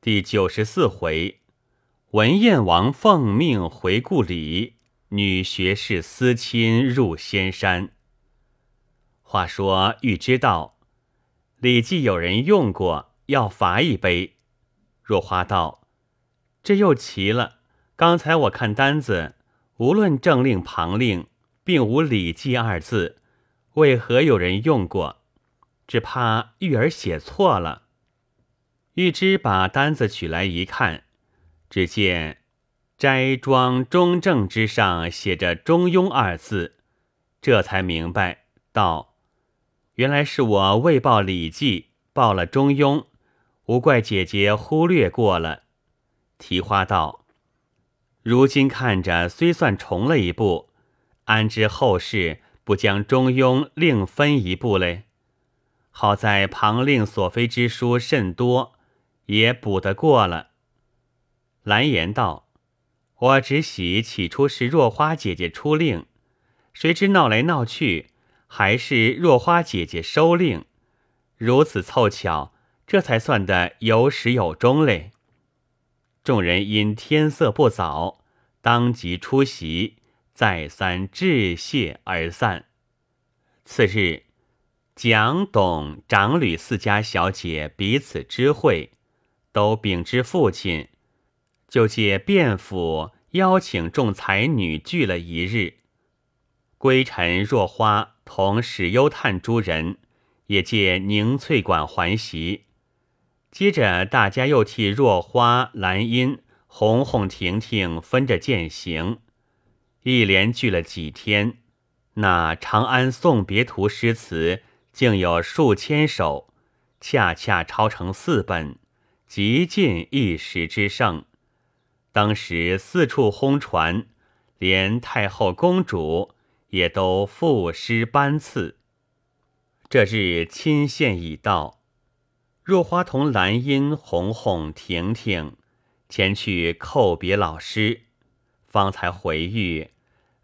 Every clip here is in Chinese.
第九十四回，文燕王奉命回故里，女学士思亲入仙山。话说欲知道，李记有人用过，要罚一杯。若花道：“这又奇了。刚才我看单子，无论正令旁令，并无李记二字，为何有人用过？只怕玉儿写错了。”玉芝把单子取来一看，只见“斋庄中正”之上写着“中庸”二字，这才明白道：“原来是我未报《礼记》，报了《中庸》，无怪姐姐忽略过了。”提花道：“如今看着虽算重了一步，安知后世不将《中庸》另分一步嘞？好在旁令所非之书甚多。”也补得过了。蓝颜道：“我只喜起初是若花姐姐出令，谁知闹来闹去，还是若花姐姐收令。如此凑巧，这才算得有始有终嘞。”众人因天色不早，当即出席，再三致谢而散。次日，蒋、董、长吕四家小姐彼此知会。都禀知父亲，就借卞府邀请众才女聚了一日。归尘、若花同史幽探诸人也借凝翠馆还席。接着大家又替若花、兰音、红红、婷婷分着饯行，一连聚了几天。那《长安送别图》诗词竟有数千首，恰恰抄成四本。极尽一时之盛，当时四处轰传，连太后、公主也都赋诗班次。这日亲献已到，若花同兰音、红红、婷婷前去叩别老师，方才回谕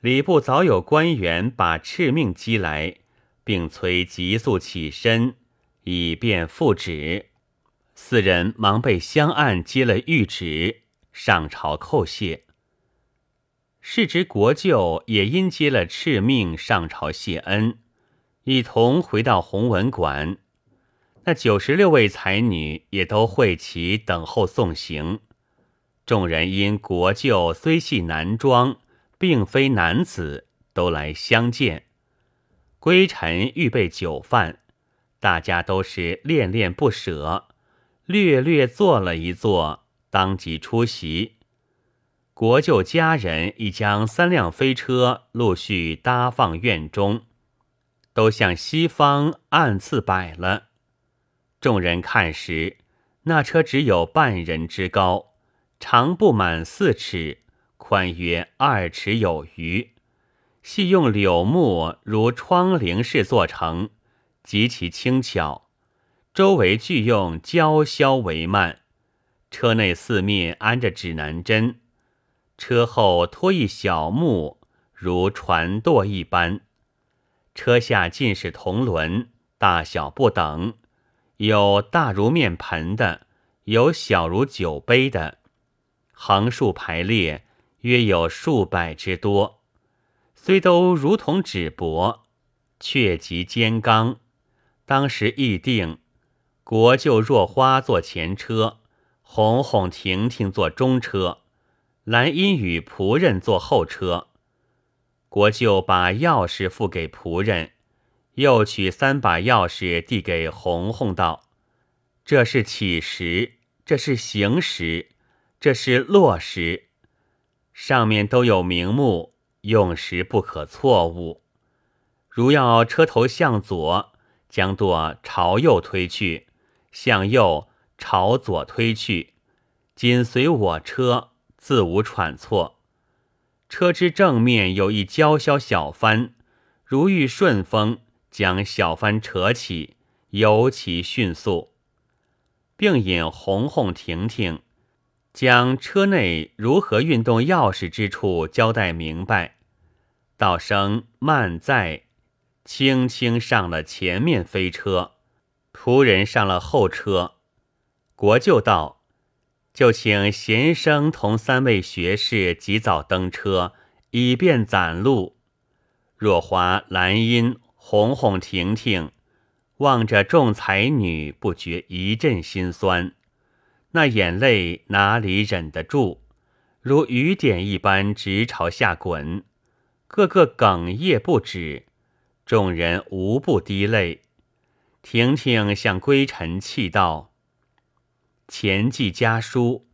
礼部早有官员把敕命寄来，并催急速起身，以便复旨。四人忙被香案接了谕旨，上朝叩谢。世侄国舅也因接了敕命上朝谢恩，一同回到弘文馆。那九十六位才女也都会齐等候送行。众人因国舅虽系男装，并非男子，都来相见。归尘预备酒饭，大家都是恋恋不舍。略略坐了一坐，当即出席。国舅家人已将三辆飞车陆续搭放院中，都向西方暗次摆了。众人看时，那车只有半人之高，长不满四尺，宽约二尺有余，系用柳木如窗棂式做成，极其轻巧。周围俱用胶销帷幔，车内四面安着指南针，车后拖一小木，如船舵一般。车下尽是铜轮，大小不等，有大如面盆的，有小如酒杯的，横竖排列约有数百之多。虽都如同纸帛，却极坚刚。当时议定。国舅若花坐前车，红红婷婷坐中车，兰音与仆人坐后车。国舅把钥匙付给仆人，又取三把钥匙递给红红道：“这是起时，这是行时，这是落时，上面都有名目，用时不可错误。如要车头向左，将舵朝右推去。”向右朝左推去，紧随我车，自无喘错。车之正面有一交销小帆，如遇顺风，将小帆扯起，尤其迅速，并引红红、婷婷，将车内如何运动钥匙之处交代明白。道声慢在，轻轻上了前面飞车。仆人上了后车，国舅道：“就请贤生同三位学士及早登车，以便攒路。若华、兰因、红红、婷婷望着众才女，不觉一阵心酸，那眼泪哪里忍得住，如雨点一般直朝下滚，个个哽咽不止。众人无不滴泪。婷婷向归尘泣道：“前寄家书，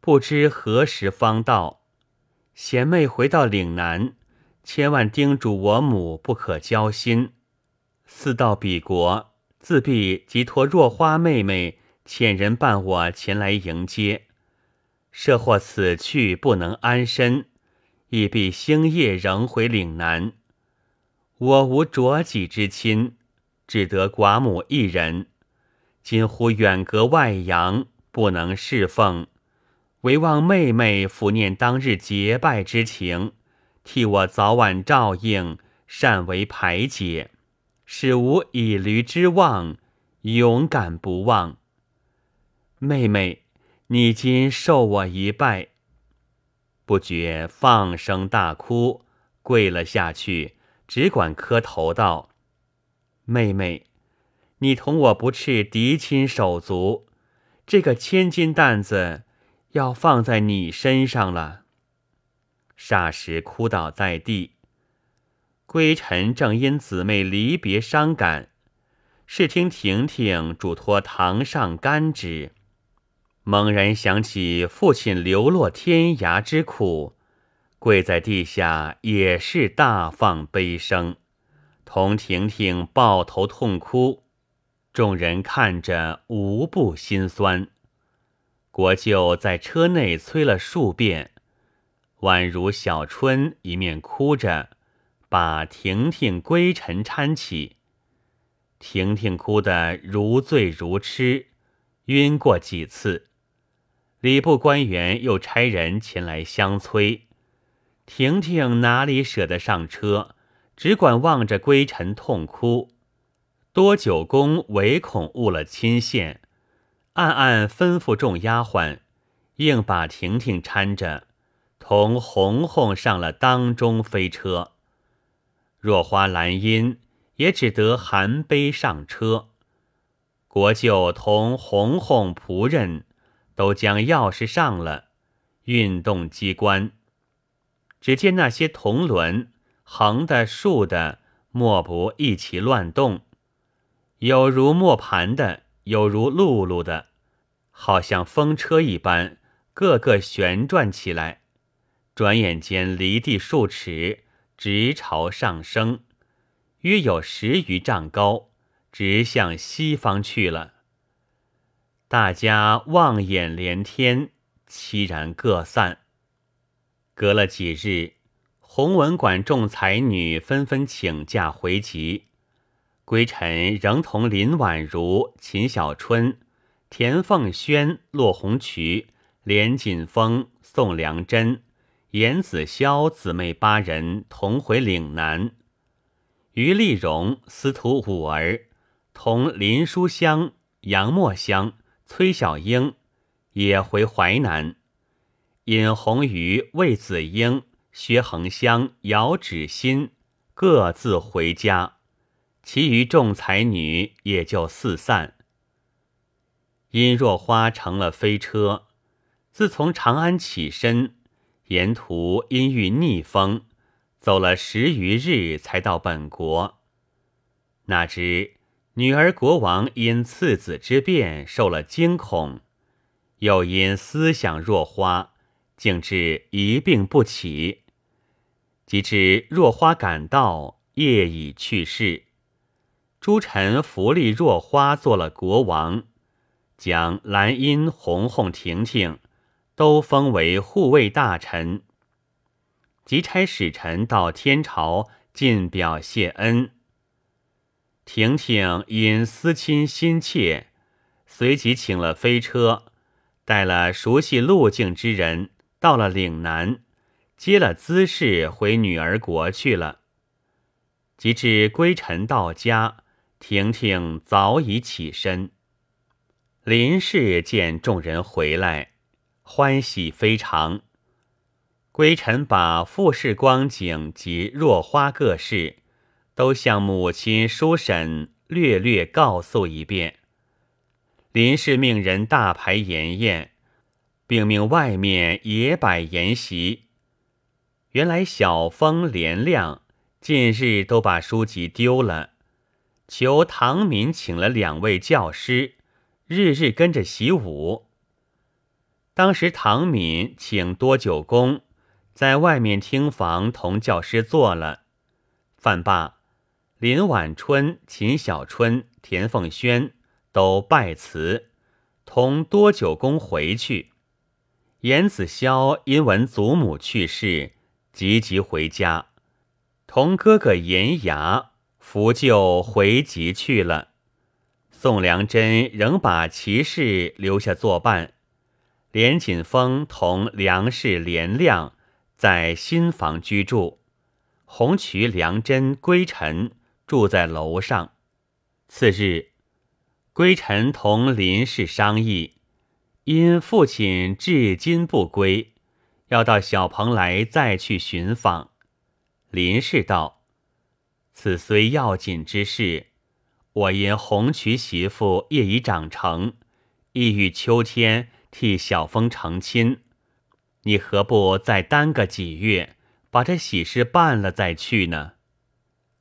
不知何时方到。贤妹回到岭南。”千万叮嘱我母不可交心。似到彼国，自必即托若花妹妹遣人伴我前来迎接。设或此去不能安身，亦必星夜仍回岭南。我无着己之亲，只得寡母一人。今乎远隔外洋，不能侍奉，唯望妹妹抚念当日结拜之情。替我早晚照应，善为排解，使无以驴之望，勇敢不忘。妹妹，你今受我一拜，不觉放声大哭，跪了下去，只管磕头道：“妹妹，你同我不啻嫡亲手足，这个千斤担子要放在你身上了。”霎时哭倒在地。归尘正因姊妹离别伤感，是听婷婷嘱托堂上干之，猛然想起父亲流落天涯之苦，跪在地下也是大放悲声，同婷婷抱头痛哭。众人看着无不心酸。国舅在车内催了数遍。宛如小春一面哭着，把婷婷归尘搀起。婷婷哭得如醉如痴，晕过几次。礼部官员又差人前来相催，婷婷哪里舍得上车，只管望着归尘痛哭。多九公唯恐误了亲线，暗暗吩咐众丫鬟，硬把婷婷搀着。同红红上了当中飞车，若花兰因也只得含悲上车。国舅同红红仆人都将钥匙上了，运动机关。只见那些铜轮，横的竖的，莫不一起乱动，有如磨盘的，有如辘轳的，好像风车一般，个个旋转起来。转眼间，离地数尺，直朝上升，约有十余丈高，直向西方去了。大家望眼连天，凄然各散。隔了几日，弘文馆众才女纷纷请假回籍，归尘仍同林婉如、秦小春、田凤轩、骆红渠、连锦峰、宋良珍。严子潇姊妹八人同回岭南，于丽荣、司徒五儿同林书香、杨墨香、崔小英也回淮南，尹红瑜、魏子英、薛恒香、姚芷新各自回家，其余众才女也就四散。殷若花乘了飞车，自从长安起身。沿途因遇逆风，走了十余日才到本国。哪知女儿国王因次子之变受了惊恐，又因思想若花，竟至一病不起。及至若花赶到，夜已去世。诸臣扶立若花做了国王，将兰因、红红、婷婷。都封为护卫大臣，即差使臣到天朝进表谢恩。婷婷因思亲心切，随即请了飞车，带了熟悉路径之人，到了岭南，接了姿势回女儿国去了。及至归尘到家，婷婷早已起身。林氏见众人回来。欢喜非常。归尘把复事光景及若花各事，都向母亲叔婶略略告诉一遍。林氏命人大排筵宴，并命外面也摆筵席。原来小风连亮近日都把书籍丢了，求唐敏请了两位教师，日日跟着习武。当时唐敏请多九公。在外面厅房同教师坐了，饭罢，林晚春、秦小春、田凤轩都拜辞，同多九公回去。严子潇因闻祖母去世，急急回家，同哥哥严牙扶柩回籍去了。宋良珍仍把齐氏留下作伴，连锦峰同梁氏连亮。在新房居住，红渠、梁真、归尘住在楼上。次日，归尘同林氏商议，因父亲至今不归，要到小蓬莱再去寻访。林氏道：“此虽要紧之事，我因红渠媳妇业已长成，意欲秋天替小峰成亲。”你何不再耽个几月，把这喜事办了再去呢？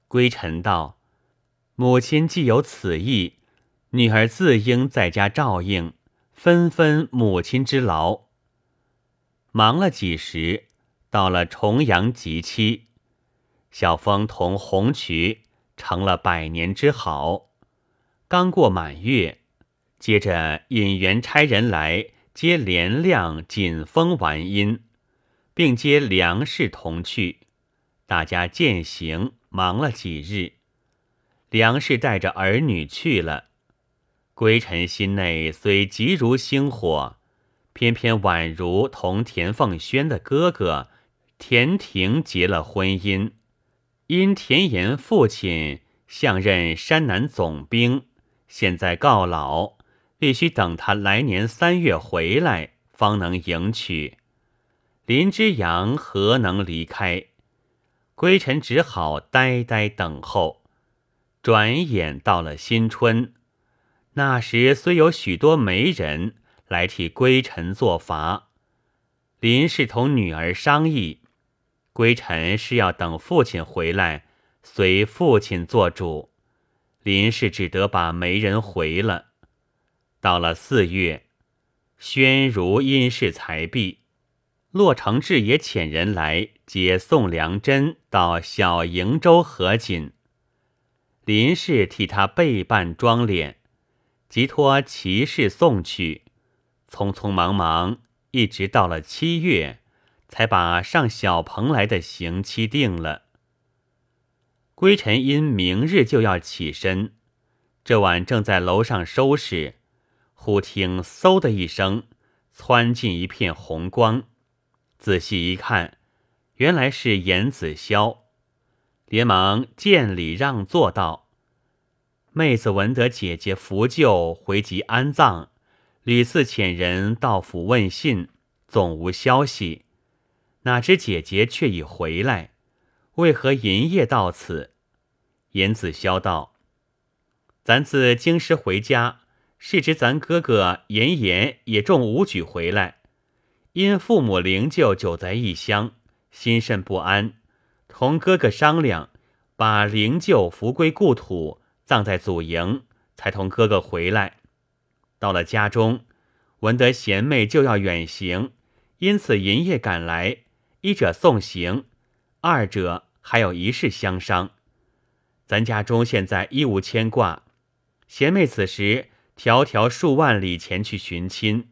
归尘道：“母亲既有此意，女儿自应在家照应，分分母亲之劳。”忙了几时，到了重阳吉期，小峰同红渠成了百年之好。刚过满月，接着引元差人来。接连亮、锦风完姻，并接梁氏同去，大家践行，忙了几日。梁氏带着儿女去了，归尘心内虽急如星火，偏偏宛如同田凤轩的哥哥田廷结了婚姻，因田岩父亲相任山南总兵，现在告老。必须等他来年三月回来，方能迎娶。林之阳何能离开？归尘只好呆呆等候。转眼到了新春，那时虽有许多媒人来替归尘做法，林氏同女儿商议，归尘是要等父亲回来，随父亲做主。林氏只得把媒人回了。到了四月，宣如因事才毕，骆承志也遣人来接宋良珍到小瀛州合锦。林氏替他备办妆脸，即托骑士送去，匆匆忙忙，一直到了七月，才把上小蓬莱的刑期定了。归尘因明日就要起身，这晚正在楼上收拾。忽听“嗖”的一声，窜进一片红光。仔细一看，原来是严子霄，连忙见礼让座道：“妹子闻得姐姐扶柩回籍安葬，屡次遣人到府问信，总无消息。哪知姐姐却已回来，为何银夜到此？”严子潇道：“咱自京师回家。”是知咱哥哥严严也中武举回来，因父母灵柩久在异乡，心甚不安，同哥哥商量，把灵柩扶归故土，葬在祖营，才同哥哥回来。到了家中，闻得贤妹就要远行，因此银夜赶来，一者送行，二者还有一事相商。咱家中现在一无牵挂，贤妹此时。迢迢数万里前去寻亲，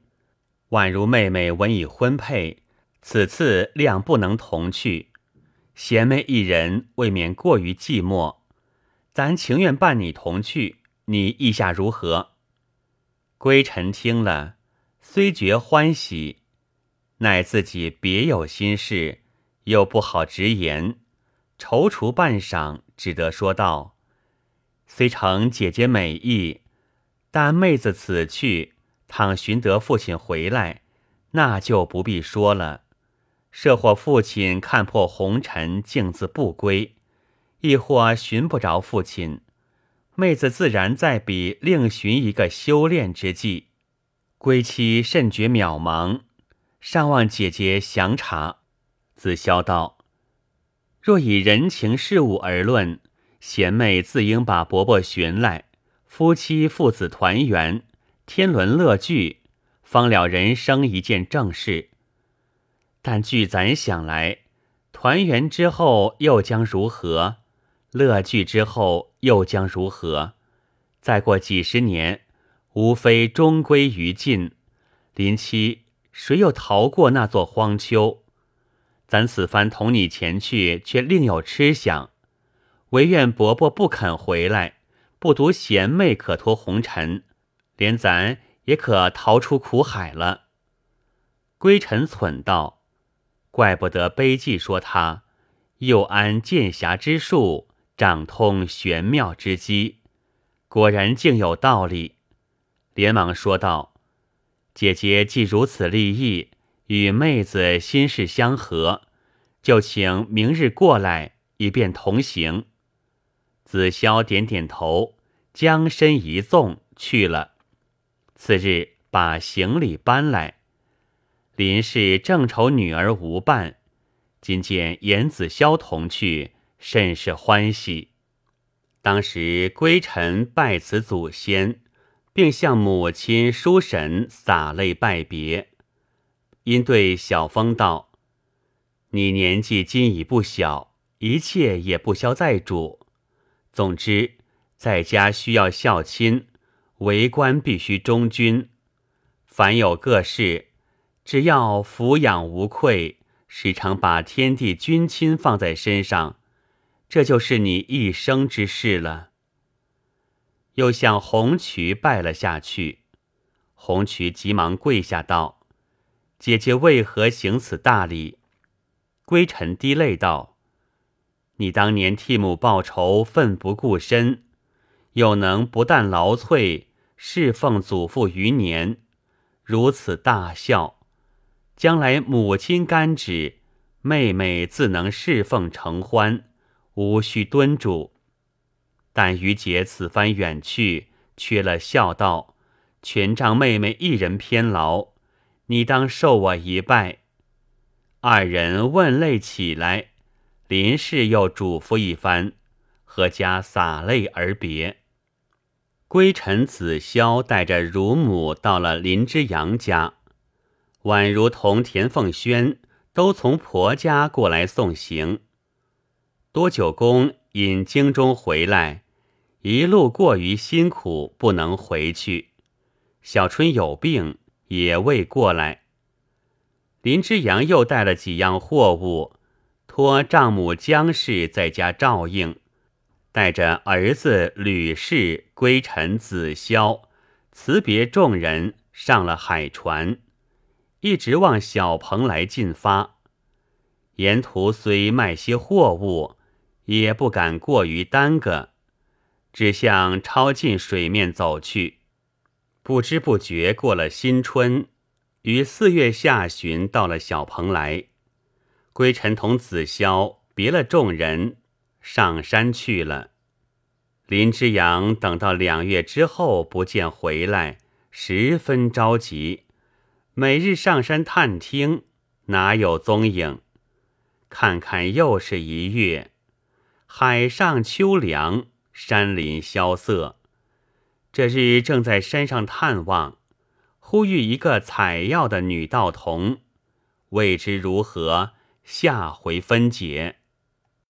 宛如妹妹闻已婚配，此次谅不能同去。贤妹一人未免过于寂寞，咱情愿伴你同去，你意下如何？归尘听了，虽觉欢喜，奈自己别有心事，又不好直言，踌躇半晌，只得说道：“虽承姐姐美意。”但妹子此去，倘寻得父亲回来，那就不必说了。设或父亲看破红尘，径自不归；亦或寻不着父亲，妹子自然在彼另寻一个修炼之计。归期甚觉渺茫，尚望姐姐详察。子潇道：“若以人情事物而论，贤妹自应把伯伯寻来，夫妻父子团圆，天伦乐聚，方了人生一件正事。”但据咱想来，团圆之后又将如何？乐聚之后又将如何？再过几十年，无非终归于尽。临期谁又逃过那座荒丘？咱此番同你前去，却另有痴想。唯愿伯伯不肯回来，不独贤妹可脱红尘，连咱也可逃出苦海了。归尘忖道。怪不得碑记说他又安剑侠之术，掌通玄妙之机，果然竟有道理。连忙说道：“姐姐既如此立意，与妹子心事相合，就请明日过来，以便同行。”子潇点点头，将身一纵去了。次日把行李搬来。林氏正愁女儿无伴，今见严子潇同去，甚是欢喜。当时归尘拜辞祖先，并向母亲叔婶洒泪拜别。因对小风道：“你年纪今已不小，一切也不消再主。总之，在家需要孝亲，为官必须忠君。凡有各事。”只要抚养无愧，时常把天地君亲放在身上，这就是你一生之事了。又向红渠拜了下去，红渠急忙跪下道：“姐姐为何行此大礼？”归尘滴泪道：“你当年替母报仇，奋不顾身，又能不但劳瘁，侍奉祖父余年，如此大孝。”将来母亲甘旨，妹妹自能侍奉承欢，无需敦嘱。但于姐此番远去，缺了孝道，全仗妹妹一人偏劳，你当受我一拜。二人问泪起来，林氏又嘱咐一番，阖家洒泪而别。归尘子潇带着乳母到了林之阳家。宛如同田凤轩都从婆家过来送行。多九公因京中回来，一路过于辛苦，不能回去。小春有病，也未过来。林之阳又带了几样货物，托丈母姜氏在家照应，带着儿子吕氏归尘子潇，辞别众人，上了海船。一直往小蓬莱进发，沿途虽卖些货物，也不敢过于耽搁，只向超近水面走去。不知不觉过了新春，于四月下旬到了小蓬莱。归尘同子潇别了众人，上山去了。林之阳等到两月之后不见回来，十分着急。每日上山探听，哪有踪影？看看又是一月，海上秋凉，山林萧瑟。这日正在山上探望，忽遇一个采药的女道童，未知如何，下回分解。